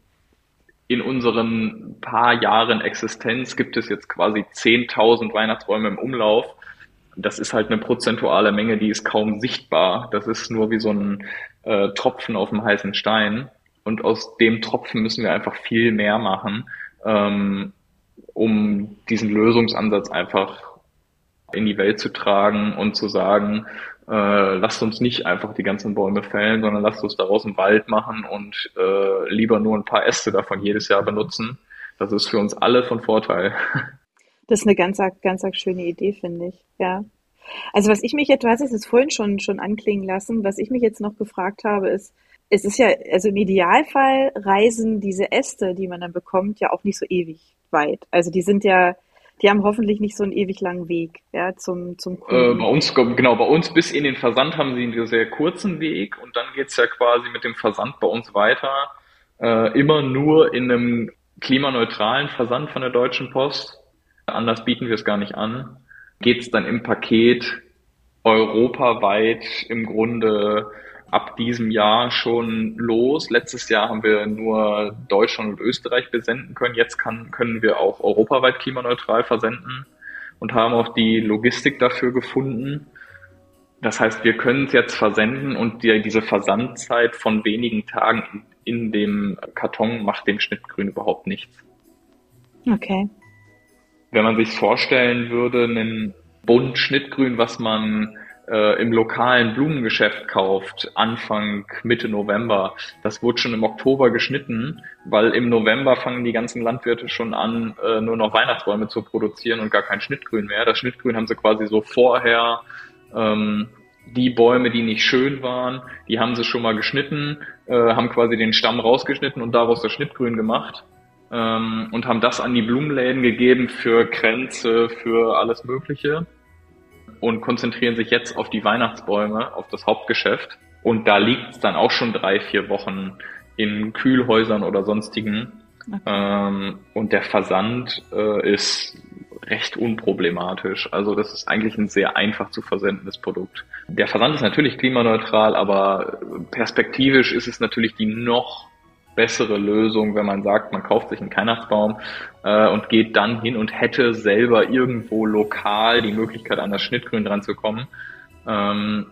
in unseren paar Jahren Existenz gibt es jetzt quasi 10.000 Weihnachtsbäume im Umlauf. Das ist halt eine prozentuale Menge, die ist kaum sichtbar. Das ist nur wie so ein äh, Tropfen auf dem heißen Stein. Und aus dem Tropfen müssen wir einfach viel mehr machen, ähm, um diesen Lösungsansatz einfach in die Welt zu tragen und zu sagen, äh, lasst uns nicht einfach die ganzen Bäume fällen, sondern lasst uns daraus einen Wald machen und äh, lieber nur ein paar Äste davon jedes Jahr benutzen. Das ist für uns alle von Vorteil. Das ist eine ganz, ganz schöne Idee, finde ich. Ja. Also was ich mich jetzt, du hast es jetzt vorhin schon, schon anklingen lassen, was ich mich jetzt noch gefragt habe, ist, es ist ja, also im Idealfall reisen diese Äste, die man dann bekommt, ja auch nicht so ewig weit. Also die sind ja, die haben hoffentlich nicht so einen ewig langen Weg, ja, zum, zum Kunden. Äh, bei uns, genau, bei uns bis in den Versand haben sie einen sehr kurzen Weg und dann geht's ja quasi mit dem Versand bei uns weiter. Äh, immer nur in einem klimaneutralen Versand von der Deutschen Post. Anders bieten wir es gar nicht an. Geht's dann im Paket europaweit im Grunde ab diesem Jahr schon los. Letztes Jahr haben wir nur Deutschland und Österreich besenden können. Jetzt kann, können wir auch europaweit klimaneutral versenden und haben auch die Logistik dafür gefunden. Das heißt, wir können es jetzt versenden und die, diese Versandzeit von wenigen Tagen in, dem Karton macht dem Schnittgrün überhaupt nichts. Okay. Wenn man sich vorstellen würde, einen Bund Schnittgrün, was man äh, im lokalen Blumengeschäft kauft, Anfang, Mitte November, das wurde schon im Oktober geschnitten, weil im November fangen die ganzen Landwirte schon an, äh, nur noch Weihnachtsbäume zu produzieren und gar kein Schnittgrün mehr. Das Schnittgrün haben sie quasi so vorher ähm, die Bäume, die nicht schön waren, die haben sie schon mal geschnitten, äh, haben quasi den Stamm rausgeschnitten und daraus das Schnittgrün gemacht ähm, und haben das an die Blumenläden gegeben für Kränze, für alles Mögliche und konzentrieren sich jetzt auf die Weihnachtsbäume, auf das Hauptgeschäft. Und da liegt es dann auch schon drei, vier Wochen in Kühlhäusern oder sonstigen. Okay. Ähm, und der Versand äh, ist recht unproblematisch. Also das ist eigentlich ein sehr einfach zu versendendes Produkt. Der Versand ist natürlich klimaneutral, aber perspektivisch ist es natürlich die noch bessere Lösung, wenn man sagt, man kauft sich einen Weihnachtsbaum äh, und geht dann hin und hätte selber irgendwo lokal die Möglichkeit, an das Schnittgrün dran zu kommen. Ähm,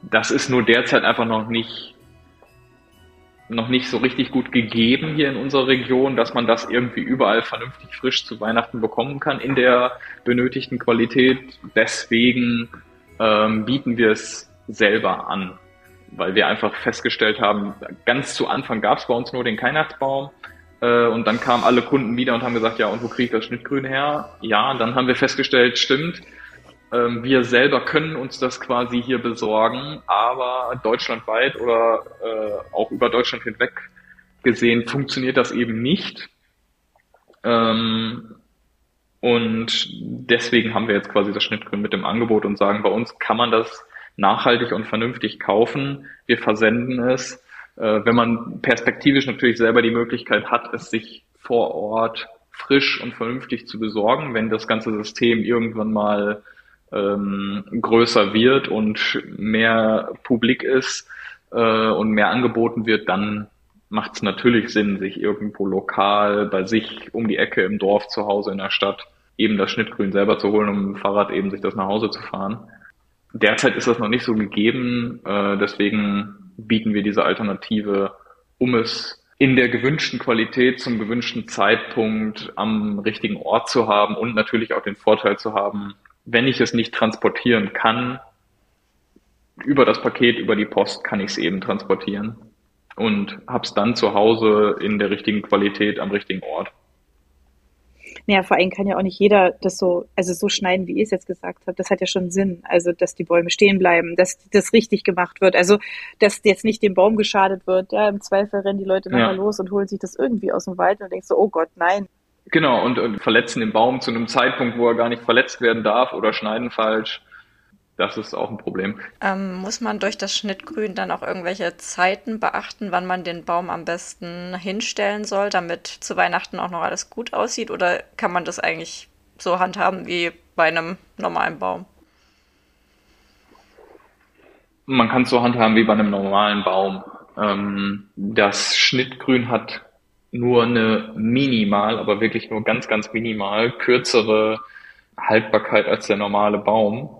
das ist nur derzeit einfach noch nicht noch nicht so richtig gut gegeben hier in unserer Region, dass man das irgendwie überall vernünftig frisch zu Weihnachten bekommen kann in der benötigten Qualität. Deswegen ähm, bieten wir es selber an, weil wir einfach festgestellt haben, ganz zu Anfang gab es bei uns nur den Weihnachtsbaum äh, und dann kamen alle Kunden wieder und haben gesagt, ja, und wo kriege ich das Schnittgrün her? Ja, dann haben wir festgestellt, stimmt, ähm, wir selber können uns das quasi hier besorgen, aber deutschlandweit oder äh, auch über Deutschland hinweg gesehen funktioniert das eben nicht. Ähm, und deswegen haben wir jetzt quasi das Schnittgrün mit dem Angebot und sagen, bei uns kann man das nachhaltig und vernünftig kaufen. Wir versenden es. Äh, wenn man perspektivisch natürlich selber die Möglichkeit hat, es sich vor Ort frisch und vernünftig zu besorgen, wenn das ganze System irgendwann mal ähm, größer wird und mehr publik ist äh, und mehr angeboten wird, dann macht es natürlich Sinn, sich irgendwo lokal bei sich um die Ecke im Dorf zu Hause in der Stadt eben das Schnittgrün selber zu holen, um mit dem Fahrrad eben sich das nach Hause zu fahren. Derzeit ist das noch nicht so gegeben, äh, deswegen bieten wir diese Alternative, um es in der gewünschten Qualität zum gewünschten Zeitpunkt am richtigen Ort zu haben und natürlich auch den Vorteil zu haben, wenn ich es nicht transportieren kann, über das Paket, über die Post kann ich es eben transportieren und habe es dann zu Hause in der richtigen Qualität am richtigen Ort. Naja, vor allem kann ja auch nicht jeder das so, also so schneiden, wie ihr es jetzt gesagt habt. Das hat ja schon Sinn. Also, dass die Bäume stehen bleiben, dass das richtig gemacht wird. Also, dass jetzt nicht dem Baum geschadet wird. Ja, im Zweifel rennen die Leute nachher ja. los und holen sich das irgendwie aus dem Wald und denkst so, oh Gott, nein. Genau, und, und verletzen den Baum zu einem Zeitpunkt, wo er gar nicht verletzt werden darf oder schneiden falsch. Das ist auch ein Problem. Ähm, muss man durch das Schnittgrün dann auch irgendwelche Zeiten beachten, wann man den Baum am besten hinstellen soll, damit zu Weihnachten auch noch alles gut aussieht? Oder kann man das eigentlich so handhaben wie bei einem normalen Baum? Man kann es so handhaben wie bei einem normalen Baum. Ähm, das Schnittgrün hat nur eine minimal, aber wirklich nur ganz, ganz minimal kürzere Haltbarkeit als der normale Baum.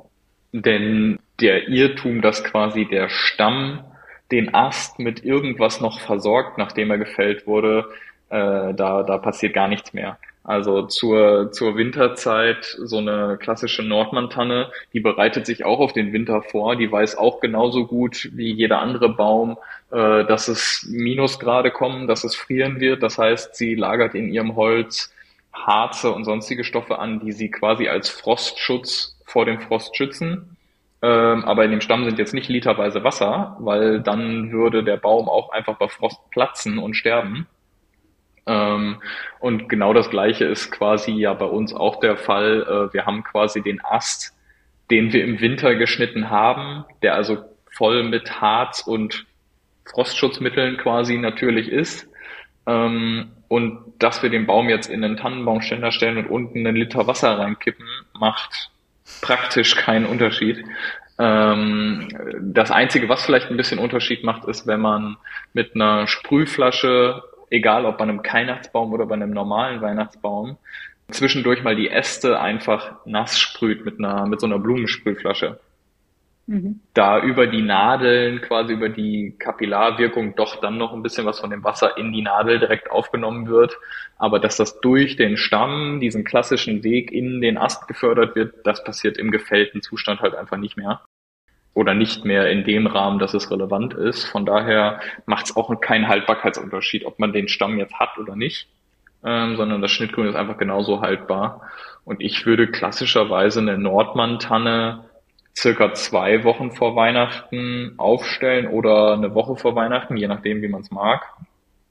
Denn der Irrtum, dass quasi der Stamm den Ast mit irgendwas noch versorgt, nachdem er gefällt wurde, äh, da, da passiert gar nichts mehr. Also zur, zur Winterzeit so eine klassische Nordmantanne, die bereitet sich auch auf den Winter vor, die weiß auch genauso gut wie jeder andere Baum, äh, dass es Minusgrade kommen, dass es frieren wird. Das heißt, sie lagert in ihrem Holz Harze und sonstige Stoffe an, die sie quasi als Frostschutz vor dem Frost schützen. Ähm, aber in dem Stamm sind jetzt nicht literweise Wasser, weil dann würde der Baum auch einfach bei Frost platzen und sterben. Ähm, und genau das Gleiche ist quasi ja bei uns auch der Fall. Äh, wir haben quasi den Ast, den wir im Winter geschnitten haben, der also voll mit Harz und Frostschutzmitteln quasi natürlich ist. Ähm, und dass wir den Baum jetzt in einen Tannenbaumständer stellen und unten einen Liter Wasser reinkippen, macht praktisch keinen Unterschied. Ähm, das Einzige, was vielleicht ein bisschen Unterschied macht, ist, wenn man mit einer Sprühflasche egal ob bei einem Weihnachtsbaum oder bei einem normalen Weihnachtsbaum, zwischendurch mal die Äste einfach nass sprüht mit einer, mit so einer Blumensprühflasche. Mhm. Da über die Nadeln, quasi über die Kapillarwirkung doch dann noch ein bisschen was von dem Wasser in die Nadel direkt aufgenommen wird. Aber dass das durch den Stamm, diesen klassischen Weg in den Ast gefördert wird, das passiert im gefällten Zustand halt einfach nicht mehr oder nicht mehr in dem Rahmen, dass es relevant ist. Von daher macht es auch keinen Haltbarkeitsunterschied, ob man den Stamm jetzt hat oder nicht, ähm, sondern das Schnittgrün ist einfach genauso haltbar. Und ich würde klassischerweise eine Nordmann-Tanne circa zwei Wochen vor Weihnachten aufstellen oder eine Woche vor Weihnachten, je nachdem, wie man es mag.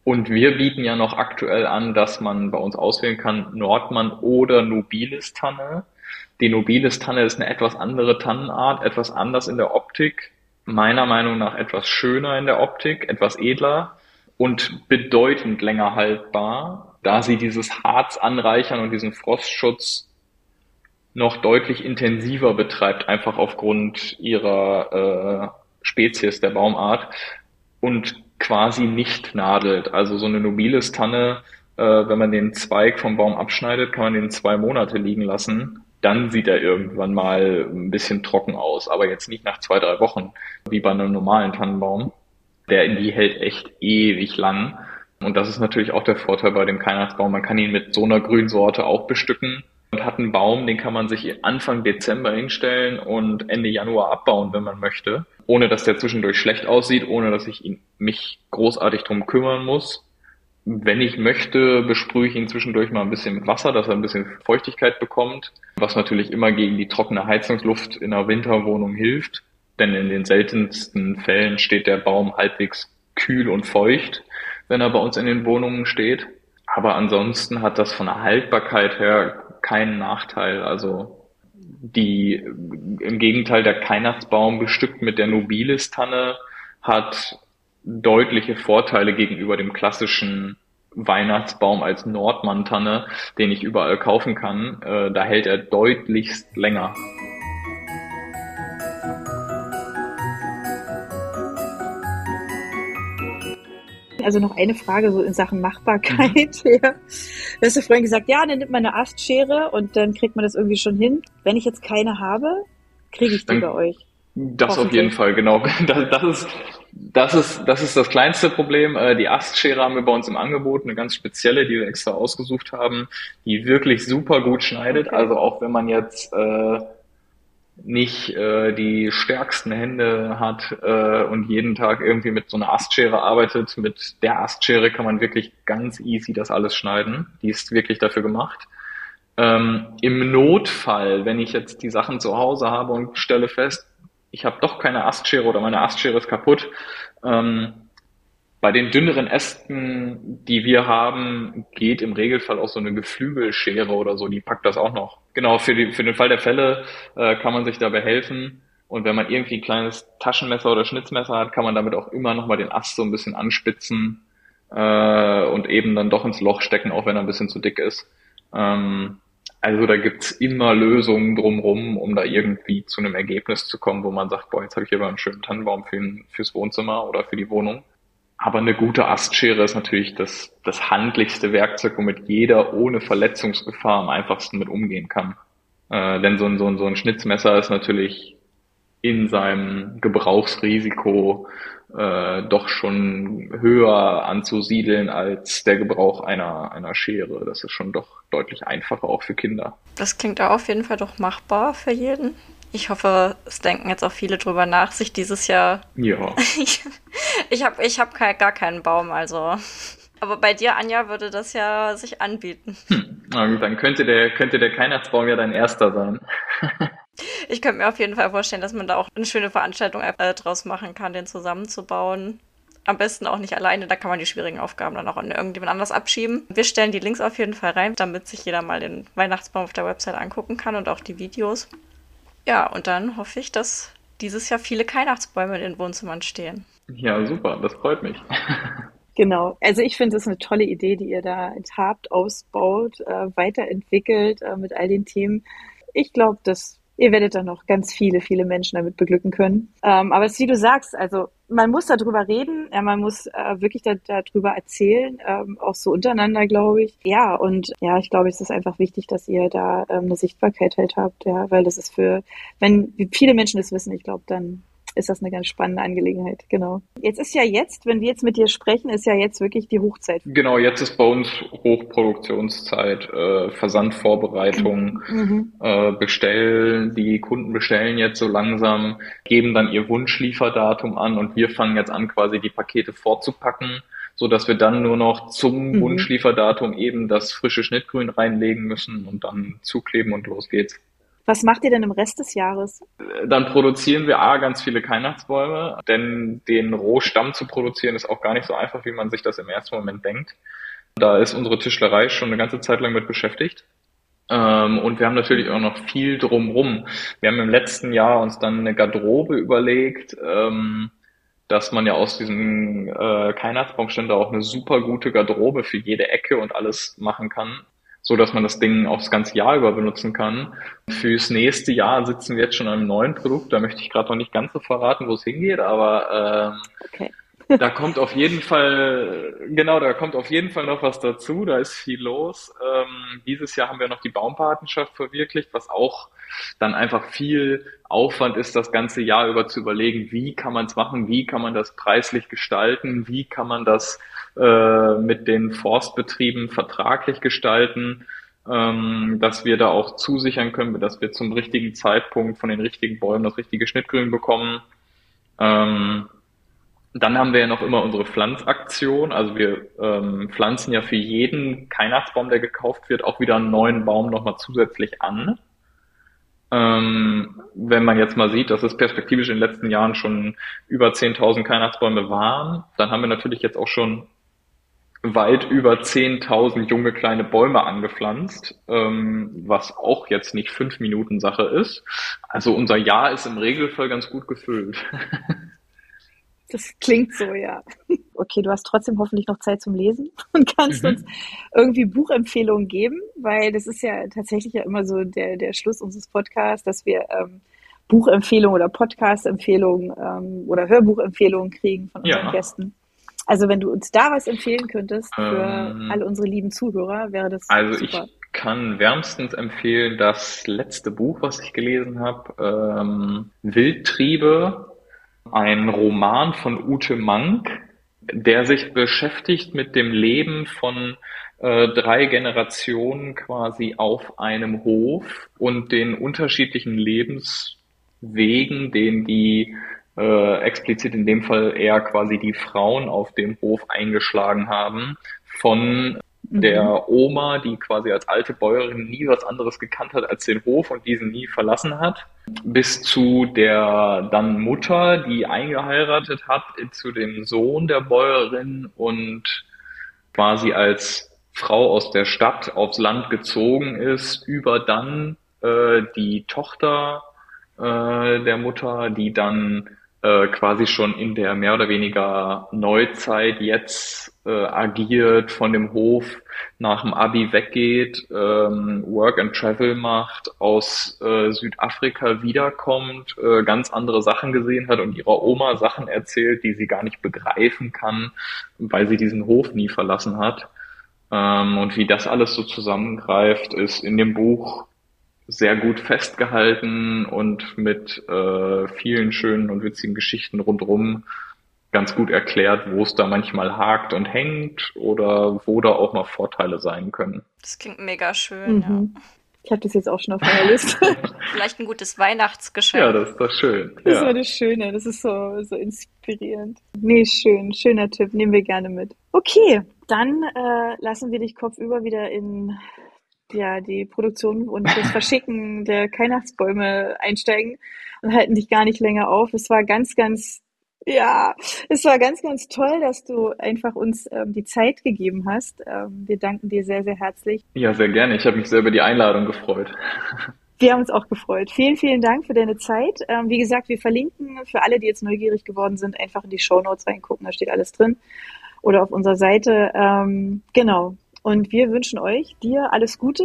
Und wir bieten ja noch aktuell an, dass man bei uns auswählen kann Nordmann oder Nobilis Tanne. Die Nobilis-Tanne ist eine etwas andere Tannenart, etwas anders in der Optik, meiner Meinung nach etwas schöner in der Optik, etwas edler und bedeutend länger haltbar, da sie dieses Harz anreichern und diesen Frostschutz noch deutlich intensiver betreibt, einfach aufgrund ihrer äh, Spezies der Baumart und quasi nicht nadelt. Also so eine nobiles Tanne, äh, wenn man den Zweig vom Baum abschneidet, kann man den zwei Monate liegen lassen. Dann sieht er irgendwann mal ein bisschen trocken aus, aber jetzt nicht nach zwei, drei Wochen, wie bei einem normalen Tannenbaum. Der in die hält echt ewig lang. Und das ist natürlich auch der Vorteil bei dem Weihnachtsbaum. Man kann ihn mit so einer Grünsorte auch bestücken und hat einen Baum, den kann man sich Anfang Dezember hinstellen und Ende Januar abbauen, wenn man möchte, ohne dass der zwischendurch schlecht aussieht, ohne dass ich ihn, mich großartig drum kümmern muss. Wenn ich möchte, besprühe ich ihn zwischendurch mal ein bisschen mit Wasser, dass er ein bisschen Feuchtigkeit bekommt, was natürlich immer gegen die trockene Heizungsluft in einer Winterwohnung hilft, denn in den seltensten Fällen steht der Baum halbwegs kühl und feucht, wenn er bei uns in den Wohnungen steht. Aber ansonsten hat das von der Haltbarkeit her keinen Nachteil. Also die im Gegenteil der Weihnachtsbaum bestückt mit der Nobilis-Tanne hat deutliche Vorteile gegenüber dem klassischen Weihnachtsbaum als Nordmann-Tanne, den ich überall kaufen kann. Äh, da hält er deutlichst länger. Also noch eine Frage so in Sachen Machbarkeit. Mhm. Ja. Du hast ja vorhin gesagt, ja, dann nimmt man eine Astschere und dann kriegt man das irgendwie schon hin. Wenn ich jetzt keine habe, kriege ich die dann, bei euch. Das auf jeden Fall, genau. Das, das, ist, das, ist, das ist das kleinste Problem. Äh, die Astschere haben wir bei uns im Angebot, eine ganz spezielle, die wir extra ausgesucht haben, die wirklich super gut schneidet. Okay. Also auch wenn man jetzt äh, nicht äh, die stärksten Hände hat äh, und jeden Tag irgendwie mit so einer Astschere arbeitet, mit der Astschere kann man wirklich ganz easy das alles schneiden. Die ist wirklich dafür gemacht. Ähm, Im Notfall, wenn ich jetzt die Sachen zu Hause habe und stelle fest, ich habe doch keine Astschere oder meine Astschere ist kaputt, ähm, bei den dünneren Ästen, die wir haben, geht im Regelfall auch so eine Geflügelschere oder so, die packt das auch noch. Genau, für, die, für den Fall der Fälle äh, kann man sich dabei helfen. Und wenn man irgendwie ein kleines Taschenmesser oder Schnitzmesser hat, kann man damit auch immer nochmal den Ast so ein bisschen anspitzen äh, und eben dann doch ins Loch stecken, auch wenn er ein bisschen zu dick ist. Ähm, also da gibt's immer Lösungen drumrum, um da irgendwie zu einem Ergebnis zu kommen, wo man sagt, boah, jetzt habe ich hier mal einen schönen Tannenbaum für, fürs Wohnzimmer oder für die Wohnung. Aber eine gute Astschere ist natürlich das, das handlichste Werkzeug, womit jeder ohne Verletzungsgefahr am einfachsten mit umgehen kann. Äh, denn so ein, so, ein, so ein Schnitzmesser ist natürlich in seinem Gebrauchsrisiko äh, doch schon höher anzusiedeln als der Gebrauch einer, einer Schere. Das ist schon doch deutlich einfacher auch für Kinder. Das klingt auf jeden Fall doch machbar für jeden. Ich hoffe, es denken jetzt auch viele drüber nach, sich dieses Jahr. Ja. ich ich habe ich hab gar keinen Baum, also. Aber bei dir, Anja, würde das ja sich anbieten. Hm. Dann könnte der, könnte der Weihnachtsbaum ja dein erster sein. ich könnte mir auf jeden Fall vorstellen, dass man da auch eine schöne Veranstaltung äh, draus machen kann, den zusammenzubauen. Am besten auch nicht alleine, da kann man die schwierigen Aufgaben dann auch an irgendjemand anders abschieben. Wir stellen die Links auf jeden Fall rein, damit sich jeder mal den Weihnachtsbaum auf der Website angucken kann und auch die Videos. Ja, und dann hoffe ich, dass dieses Jahr viele Weihnachtsbäume in den Wohnzimmern stehen. Ja, super, das freut mich. Genau. Also ich finde es eine tolle Idee, die ihr da habt, ausbaut, äh, weiterentwickelt äh, mit all den Themen. Ich glaube, dass ihr werdet dann noch ganz viele, viele Menschen damit beglücken können. Ähm, aber es ist wie du sagst, also man muss darüber reden, ja, man muss äh, wirklich da, darüber erzählen, ähm, auch so untereinander, glaube ich. Ja, und ja, ich glaube, es ist einfach wichtig, dass ihr da ähm, eine Sichtbarkeit halt habt, ja, weil das ist für, wenn viele Menschen das wissen, ich glaube, dann ist das eine ganz spannende Angelegenheit, genau. Jetzt ist ja jetzt, wenn wir jetzt mit dir sprechen, ist ja jetzt wirklich die Hochzeit. Genau, jetzt ist bei uns Hochproduktionszeit, äh, Versandvorbereitung, mhm. äh, bestellen, die Kunden bestellen jetzt so langsam, geben dann ihr Wunschlieferdatum an und wir fangen jetzt an, quasi die Pakete vorzupacken so dass wir dann nur noch zum mhm. Wunschlieferdatum eben das frische Schnittgrün reinlegen müssen und dann zukleben und los geht's. Was macht ihr denn im Rest des Jahres? Dann produzieren wir A, ganz viele Weihnachtsbäume, denn den Rohstamm zu produzieren ist auch gar nicht so einfach, wie man sich das im ersten Moment denkt. Da ist unsere Tischlerei schon eine ganze Zeit lang mit beschäftigt. Ähm, und wir haben natürlich auch noch viel drumrum. Wir haben im letzten Jahr uns dann eine Garderobe überlegt, ähm, dass man ja aus diesen äh, Weihnachtsbaumständer auch eine super gute Garderobe für jede Ecke und alles machen kann, so dass man das Ding auch das ganze Jahr über benutzen kann. Fürs nächste Jahr sitzen wir jetzt schon an einem neuen Produkt. Da möchte ich gerade noch nicht ganz so verraten, wo es hingeht, aber ähm, okay da kommt auf jeden Fall, genau, da kommt auf jeden Fall noch was dazu. Da ist viel los. Ähm, dieses Jahr haben wir noch die Baumpatenschaft verwirklicht, was auch dann einfach viel Aufwand ist, das ganze Jahr über zu überlegen, wie kann man es machen, wie kann man das preislich gestalten, wie kann man das äh, mit den Forstbetrieben vertraglich gestalten, ähm, dass wir da auch zusichern können, dass wir zum richtigen Zeitpunkt von den richtigen Bäumen das richtige Schnittgrün bekommen. Ähm, dann haben wir ja noch immer unsere Pflanzaktion. Also wir ähm, pflanzen ja für jeden Weihnachtsbaum, der gekauft wird, auch wieder einen neuen Baum nochmal zusätzlich an. Ähm, wenn man jetzt mal sieht, dass es perspektivisch in den letzten Jahren schon über 10.000 Weihnachtsbäume waren, dann haben wir natürlich jetzt auch schon weit über 10.000 junge kleine Bäume angepflanzt, ähm, was auch jetzt nicht fünf Minuten Sache ist. Also unser Jahr ist im Regelfall ganz gut gefüllt. Das klingt so, ja. Okay, du hast trotzdem hoffentlich noch Zeit zum Lesen und kannst mhm. uns irgendwie Buchempfehlungen geben, weil das ist ja tatsächlich ja immer so der, der Schluss unseres Podcasts, dass wir ähm, Buchempfehlungen oder Podcast-Empfehlungen ähm, oder Hörbuchempfehlungen kriegen von unseren ja. Gästen. Also wenn du uns da was empfehlen könntest für ähm, alle unsere lieben Zuhörer, wäre das also super. Ich kann wärmstens empfehlen das letzte Buch, was ich gelesen habe, ähm, Wildtriebe ein Roman von Ute Mank, der sich beschäftigt mit dem Leben von äh, drei Generationen quasi auf einem Hof und den unterschiedlichen Lebenswegen, den die äh, explizit in dem Fall eher quasi die Frauen auf dem Hof eingeschlagen haben, von der mhm. Oma, die quasi als alte Bäuerin nie was anderes gekannt hat als den Hof und diesen nie verlassen hat, bis zu der dann Mutter, die eingeheiratet hat, zu dem Sohn der Bäuerin und quasi als Frau aus der Stadt aufs Land gezogen ist, über dann äh, die Tochter äh, der Mutter, die dann äh, quasi schon in der mehr oder weniger Neuzeit jetzt äh, agiert, von dem Hof nach dem Abi weggeht, ähm, Work and Travel macht, aus äh, Südafrika wiederkommt, äh, ganz andere Sachen gesehen hat und ihrer Oma Sachen erzählt, die sie gar nicht begreifen kann, weil sie diesen Hof nie verlassen hat. Ähm, und wie das alles so zusammengreift, ist in dem Buch sehr gut festgehalten und mit äh, vielen schönen und witzigen Geschichten rundherum ganz gut erklärt, wo es da manchmal hakt und hängt oder wo da auch noch Vorteile sein können. Das klingt mega schön, mhm. ja. Ich habe das jetzt auch schon auf meiner Liste. Vielleicht ein gutes Weihnachtsgeschenk. Ja, das ist doch schön. Das ja. ist das Schöne, das ist so, so inspirierend. Nee, schön, schöner Tipp, nehmen wir gerne mit. Okay, dann äh, lassen wir dich kopfüber wieder in ja, die Produktion und das Verschicken der Weihnachtsbäume einsteigen und halten dich gar nicht länger auf. Es war ganz, ganz, ja, es war ganz, ganz toll, dass du einfach uns ähm, die Zeit gegeben hast. Ähm, wir danken dir sehr, sehr herzlich. Ja, sehr gerne. Ich habe mich sehr über die Einladung gefreut. Wir haben uns auch gefreut. Vielen, vielen Dank für deine Zeit. Ähm, wie gesagt, wir verlinken für alle, die jetzt neugierig geworden sind, einfach in die Show Notes reingucken. Da steht alles drin. Oder auf unserer Seite. Ähm, genau. Und wir wünschen euch, dir alles Gute,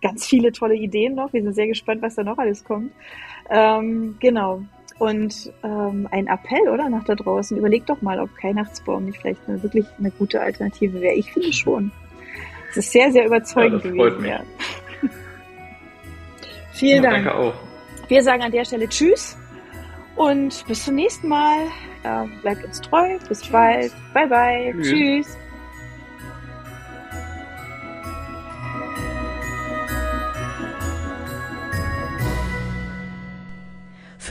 ganz viele tolle Ideen noch. Wir sind sehr gespannt, was da noch alles kommt. Ähm, genau. Und ähm, ein Appell, oder, nach da draußen. Überlegt doch mal, ob Weihnachtsbaum nicht vielleicht eine, wirklich eine gute Alternative wäre. Ich finde schon. Es ist sehr, sehr überzeugend ja, gewesen. Ja. Vielen ja, Dank. Danke auch. Wir sagen an der Stelle Tschüss und bis zum nächsten Mal. Ähm, bleibt uns treu. Bis Tschüss. bald. Bye, bye. Tschüss. Tschüss.